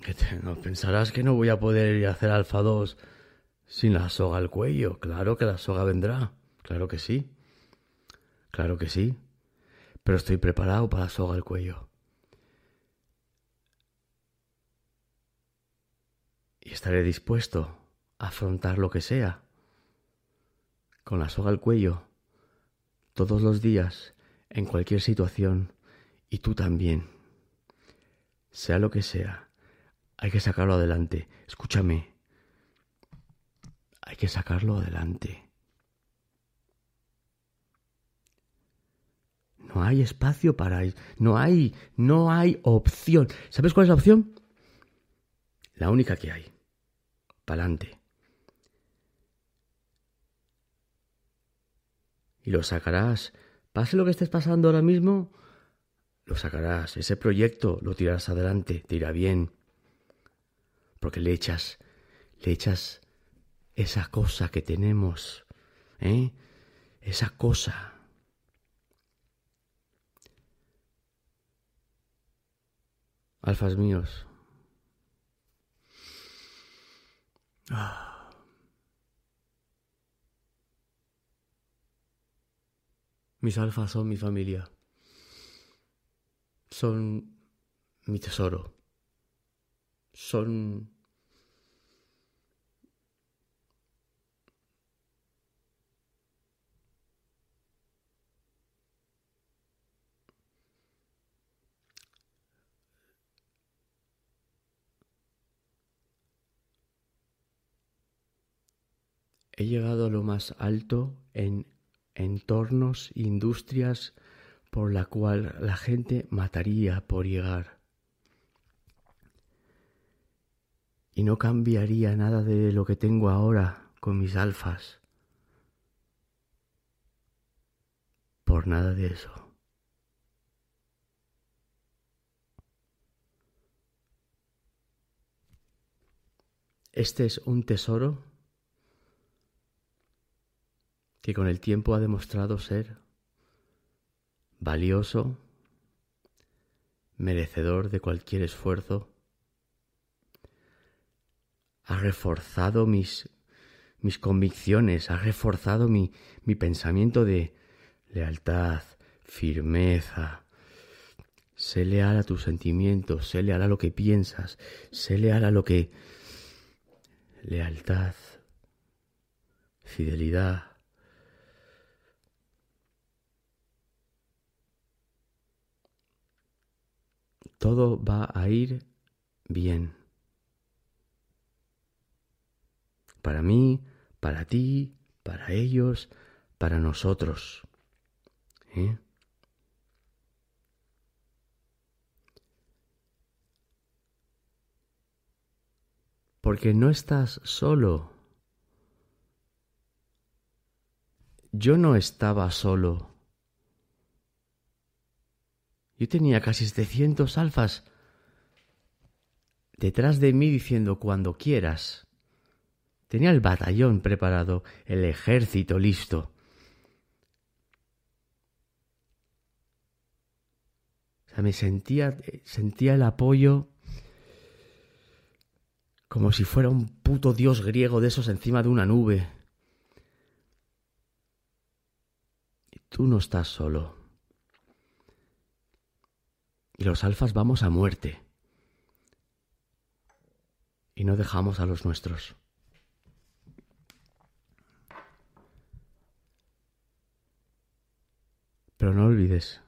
Que no, pensarás que no voy a poder ir a hacer Alfa 2 sin la soga al cuello, claro que la soga vendrá, claro que sí, claro que sí, pero estoy preparado para la soga al cuello. Y estaré dispuesto a afrontar lo que sea, con la soga al cuello, todos los días, en cualquier situación, y tú también. Sea lo que sea, hay que sacarlo adelante. Escúchame, hay que sacarlo adelante. No hay espacio para... No hay, no hay opción. ¿Sabes cuál es la opción? La única que hay. Para adelante. Y lo sacarás. Pase lo que estés pasando ahora mismo, lo sacarás. Ese proyecto lo tirarás adelante, te irá bien. Porque le echas, le echas esa cosa que tenemos, ¿eh? Esa cosa. Alfas míos. Ah. Mis alfas son mi familia. Son mi tesoro. Son he llegado a lo más alto en entornos, industrias por la cual la gente mataría por llegar. Y no cambiaría nada de lo que tengo ahora con mis alfas. Por nada de eso. Este es un tesoro que con el tiempo ha demostrado ser valioso, merecedor de cualquier esfuerzo, ha reforzado mis, mis convicciones, ha reforzado mi, mi pensamiento de lealtad, firmeza. Sé leal a tus sentimientos, sé leal a lo que piensas, sé leal a lo que... Lealtad, fidelidad, todo va a ir bien. Para mí, para ti, para ellos, para nosotros. ¿eh? Porque no estás solo. Yo no estaba solo. Yo tenía casi 700 alfas detrás de mí diciendo cuando quieras. Tenía el batallón preparado, el ejército listo. O sea, me sentía, sentía el apoyo como si fuera un puto dios griego de esos encima de una nube. Y tú no estás solo y los alfas vamos a muerte. Y no dejamos a los nuestros. Pero no olvides,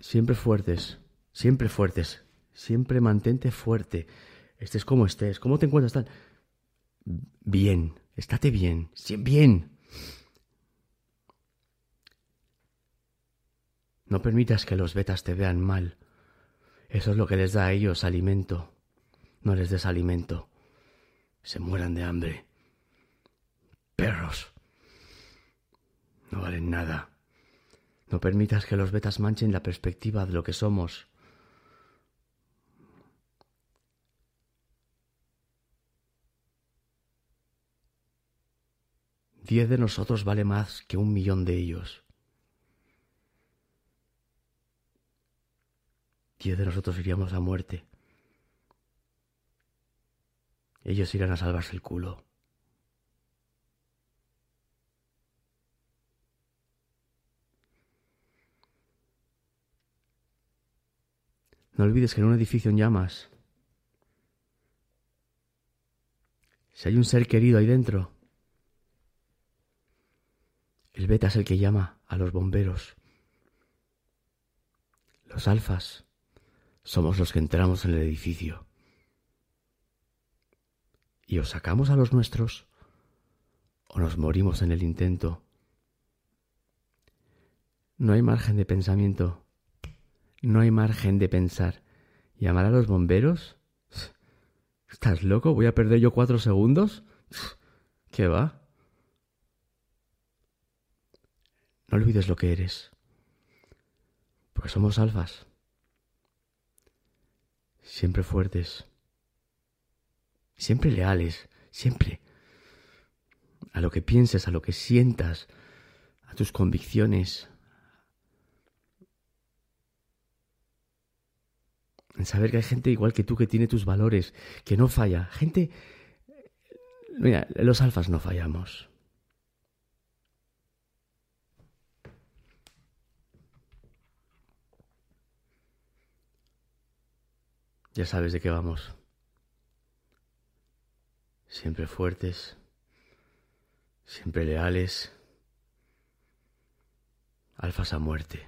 siempre fuertes, siempre fuertes, siempre mantente fuerte, estés como estés, ¿cómo te encuentras? Tan? Bien, estate bien, bien. No permitas que los betas te vean mal. Eso es lo que les da a ellos alimento. No les des alimento. Se mueran de hambre. Perros. No valen nada. No permitas que los betas manchen la perspectiva de lo que somos. Diez de nosotros vale más que un millón de ellos. Diez de nosotros iríamos a muerte. Ellos irán a salvarse el culo. No olvides que en un edificio en llamas, si hay un ser querido ahí dentro, el beta es el que llama a los bomberos. Los alfas somos los que entramos en el edificio. Y os sacamos a los nuestros o nos morimos en el intento. No hay margen de pensamiento. No hay margen de pensar. ¿Llamar a los bomberos? ¿Estás loco? ¿Voy a perder yo cuatro segundos? ¿Qué va? No olvides lo que eres. Porque somos alfas siempre fuertes, siempre leales, siempre a lo que pienses, a lo que sientas, a tus convicciones, en saber que hay gente igual que tú que tiene tus valores, que no falla, gente... Mira, los alfas no fallamos. Ya sabes de qué vamos. Siempre fuertes, siempre leales, alfas a muerte.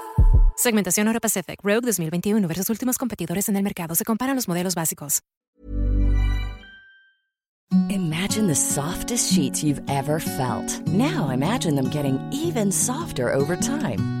Segmentación Euro Pacific Rogue 2021 versus últimos competidores en el mercado. Se comparan los modelos básicos. Imagine the softest sheets you've ever felt. Now imagine them getting even softer over time.